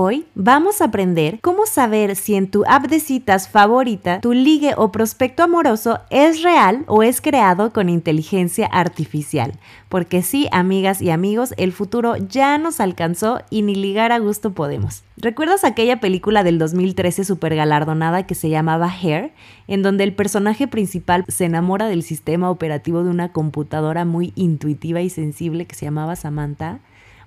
Hoy vamos a aprender cómo saber si en tu app de citas favorita tu ligue o prospecto amoroso es real o es creado con inteligencia artificial. Porque sí, amigas y amigos, el futuro ya nos alcanzó y ni ligar a gusto podemos. ¿Recuerdas aquella película del 2013 super galardonada que se llamaba Hair, en donde el personaje principal se enamora del sistema operativo de una computadora muy intuitiva y sensible que se llamaba Samantha?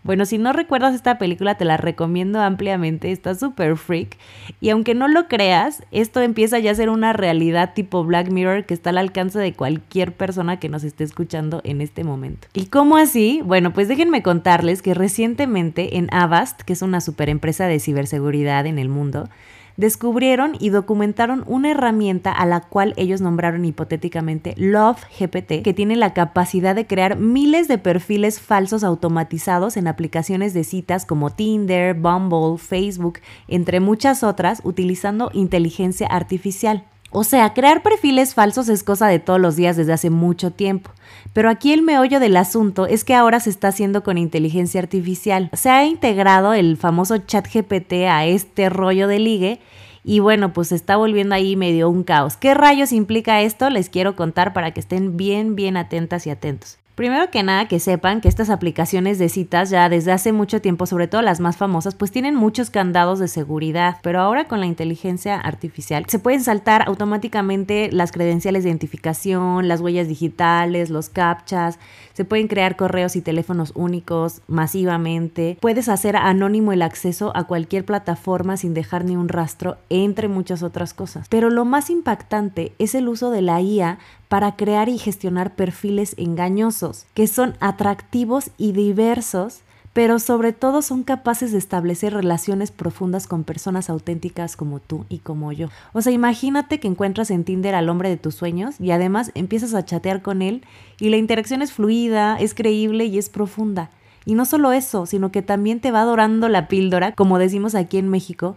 Bueno, si no recuerdas esta película, te la recomiendo ampliamente, está súper freak. Y aunque no lo creas, esto empieza ya a ser una realidad tipo Black Mirror que está al alcance de cualquier persona que nos esté escuchando en este momento. ¿Y cómo así? Bueno, pues déjenme contarles que recientemente en Avast, que es una super empresa de ciberseguridad en el mundo, descubrieron y documentaron una herramienta a la cual ellos nombraron hipotéticamente Love GPT, que tiene la capacidad de crear miles de perfiles falsos automatizados en aplicaciones de citas como Tinder, Bumble, Facebook, entre muchas otras, utilizando inteligencia artificial. O sea, crear perfiles falsos es cosa de todos los días desde hace mucho tiempo. Pero aquí el meollo del asunto es que ahora se está haciendo con inteligencia artificial. Se ha integrado el famoso chat GPT a este rollo de ligue y bueno, pues se está volviendo ahí medio un caos. ¿Qué rayos implica esto? Les quiero contar para que estén bien, bien atentas y atentos. Primero que nada que sepan que estas aplicaciones de citas ya desde hace mucho tiempo, sobre todo las más famosas, pues tienen muchos candados de seguridad, pero ahora con la inteligencia artificial se pueden saltar automáticamente las credenciales de identificación, las huellas digitales, los captchas, se pueden crear correos y teléfonos únicos masivamente, puedes hacer anónimo el acceso a cualquier plataforma sin dejar ni un rastro, entre muchas otras cosas. Pero lo más impactante es el uso de la IA para crear y gestionar perfiles engañosos, que son atractivos y diversos, pero sobre todo son capaces de establecer relaciones profundas con personas auténticas como tú y como yo. O sea, imagínate que encuentras en Tinder al hombre de tus sueños y además empiezas a chatear con él y la interacción es fluida, es creíble y es profunda. Y no solo eso, sino que también te va adorando la píldora, como decimos aquí en México,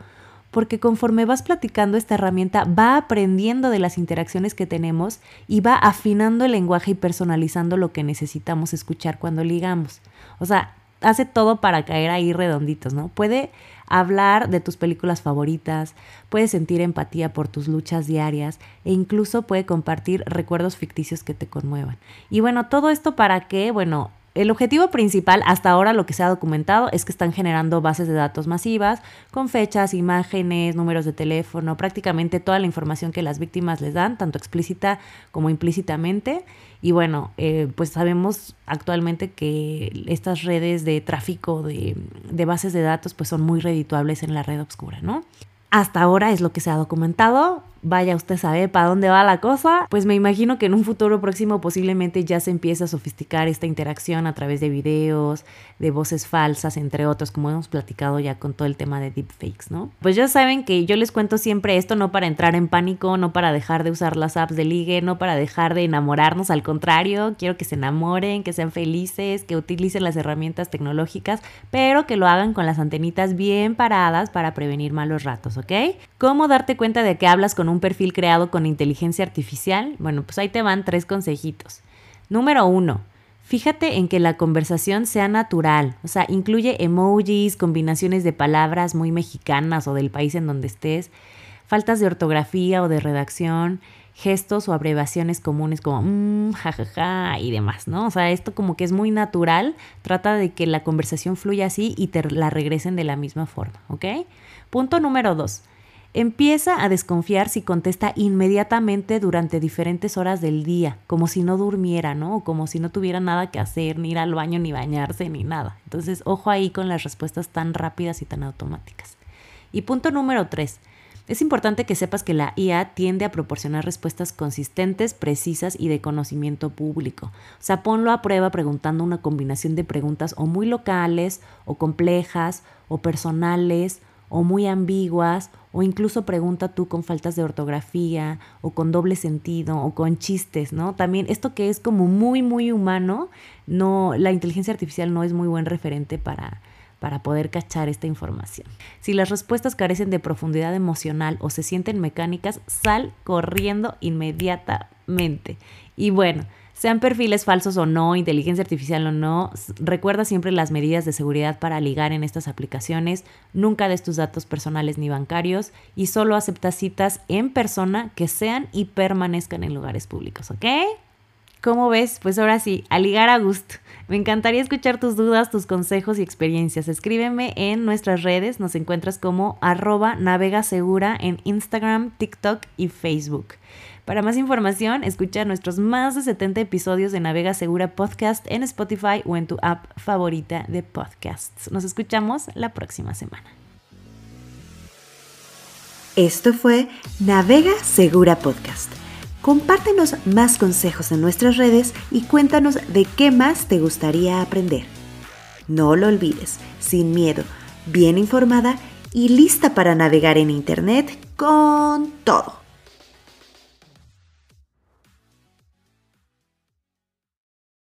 porque conforme vas platicando esta herramienta va aprendiendo de las interacciones que tenemos y va afinando el lenguaje y personalizando lo que necesitamos escuchar cuando ligamos. O sea, hace todo para caer ahí redonditos, ¿no? Puede hablar de tus películas favoritas, puede sentir empatía por tus luchas diarias e incluso puede compartir recuerdos ficticios que te conmuevan. Y bueno, todo esto para que, bueno, el objetivo principal hasta ahora lo que se ha documentado es que están generando bases de datos masivas con fechas, imágenes, números de teléfono, prácticamente toda la información que las víctimas les dan, tanto explícita como implícitamente. Y bueno, eh, pues sabemos actualmente que estas redes de tráfico de, bases de datos pues son muy redituables en la red oscura, ¿no? Hasta ahora es lo que se ha documentado vaya usted sabe para dónde va la cosa, pues me imagino que en un futuro próximo posiblemente ya se empiece a sofisticar esta interacción a través de videos, de voces falsas, entre otros, como hemos platicado ya con todo el tema de deepfakes, ¿no? Pues ya saben que yo les cuento siempre esto no para entrar en pánico, no para dejar de usar las apps de ligue, no para dejar de enamorarnos, al contrario, quiero que se enamoren, que sean felices, que utilicen las herramientas tecnológicas, pero que lo hagan con las antenitas bien paradas para prevenir malos ratos, ¿ok? ¿Cómo darte cuenta de que hablas con un un perfil creado con inteligencia artificial? Bueno, pues ahí te van tres consejitos. Número uno, fíjate en que la conversación sea natural, o sea, incluye emojis, combinaciones de palabras muy mexicanas o del país en donde estés, faltas de ortografía o de redacción, gestos o abreviaciones comunes como mmm, jajaja y demás, ¿no? O sea, esto como que es muy natural, trata de que la conversación fluya así y te la regresen de la misma forma, ¿ok? Punto número dos Empieza a desconfiar si contesta inmediatamente durante diferentes horas del día, como si no durmiera, ¿no? O como si no tuviera nada que hacer, ni ir al baño, ni bañarse, ni nada. Entonces, ojo ahí con las respuestas tan rápidas y tan automáticas. Y punto número tres. Es importante que sepas que la IA tiende a proporcionar respuestas consistentes, precisas y de conocimiento público. O sea, ponlo a prueba preguntando una combinación de preguntas o muy locales, o complejas, o personales, o muy ambiguas o incluso pregunta tú con faltas de ortografía o con doble sentido o con chistes, ¿no? También esto que es como muy muy humano, no la inteligencia artificial no es muy buen referente para para poder cachar esta información. Si las respuestas carecen de profundidad emocional o se sienten mecánicas, sal corriendo inmediatamente. Y bueno, sean perfiles falsos o no, inteligencia artificial o no, recuerda siempre las medidas de seguridad para ligar en estas aplicaciones, nunca des tus datos personales ni bancarios y solo acepta citas en persona que sean y permanezcan en lugares públicos, ¿ok? ¿Cómo ves? Pues ahora sí, a ligar a gusto. Me encantaría escuchar tus dudas, tus consejos y experiencias. Escríbeme en nuestras redes, nos encuentras como arroba navega segura en Instagram, TikTok y Facebook. Para más información, escucha nuestros más de 70 episodios de Navega Segura Podcast en Spotify o en tu app favorita de podcasts. Nos escuchamos la próxima semana. Esto fue Navega Segura Podcast Compártenos más consejos en nuestras redes y cuéntanos de qué más te gustaría aprender. No lo olvides, sin miedo, bien informada y lista para navegar en Internet con todo.